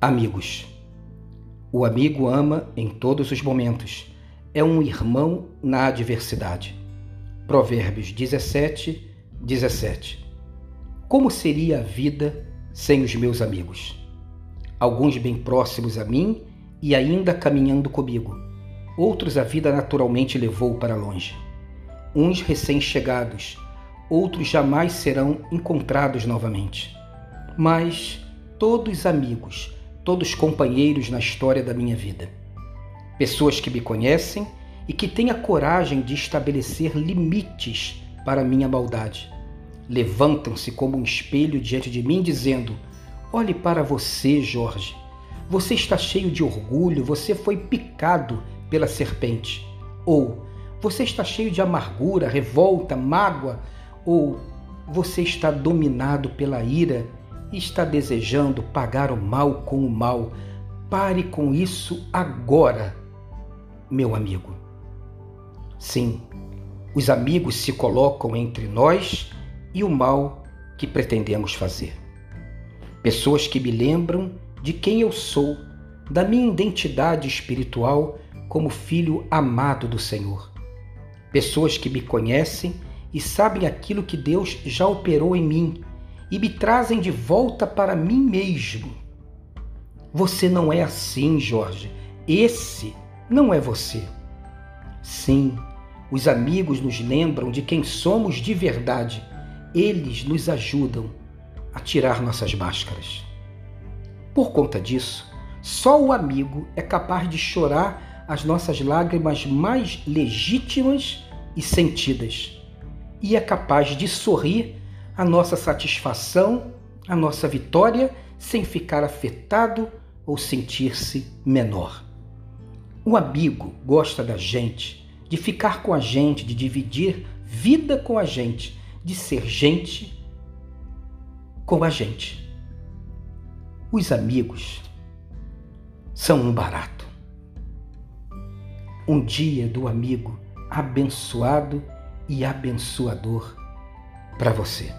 Amigos. O amigo ama em todos os momentos. É um irmão na adversidade. Provérbios 17, 17. Como seria a vida sem os meus amigos? Alguns bem próximos a mim e ainda caminhando comigo. Outros a vida naturalmente levou para longe. Uns recém-chegados, outros jamais serão encontrados novamente. Mas todos amigos, todos companheiros na história da minha vida. Pessoas que me conhecem e que têm a coragem de estabelecer limites para minha maldade. Levantam-se como um espelho diante de mim, dizendo: Olhe para você, Jorge. Você está cheio de orgulho, você foi picado pela serpente. Ou você está cheio de amargura, revolta, mágoa. Ou você está dominado pela ira e está desejando pagar o mal com o mal. Pare com isso agora, meu amigo. Sim, os amigos se colocam entre nós e o mal que pretendemos fazer. Pessoas que me lembram de quem eu sou, da minha identidade espiritual como filho amado do Senhor. Pessoas que me conhecem e sabem aquilo que Deus já operou em mim e me trazem de volta para mim mesmo. Você não é assim, Jorge. Esse não é você. Sim, os amigos nos lembram de quem somos de verdade. Eles nos ajudam a tirar nossas máscaras. Por conta disso, só o amigo é capaz de chorar as nossas lágrimas mais legítimas e sentidas, e é capaz de sorrir a nossa satisfação, a nossa vitória, sem ficar afetado ou sentir-se menor. O amigo gosta da gente, de ficar com a gente, de dividir vida com a gente, de ser gente com a gente. Os amigos são um barato. Um dia do amigo abençoado e abençoador para você.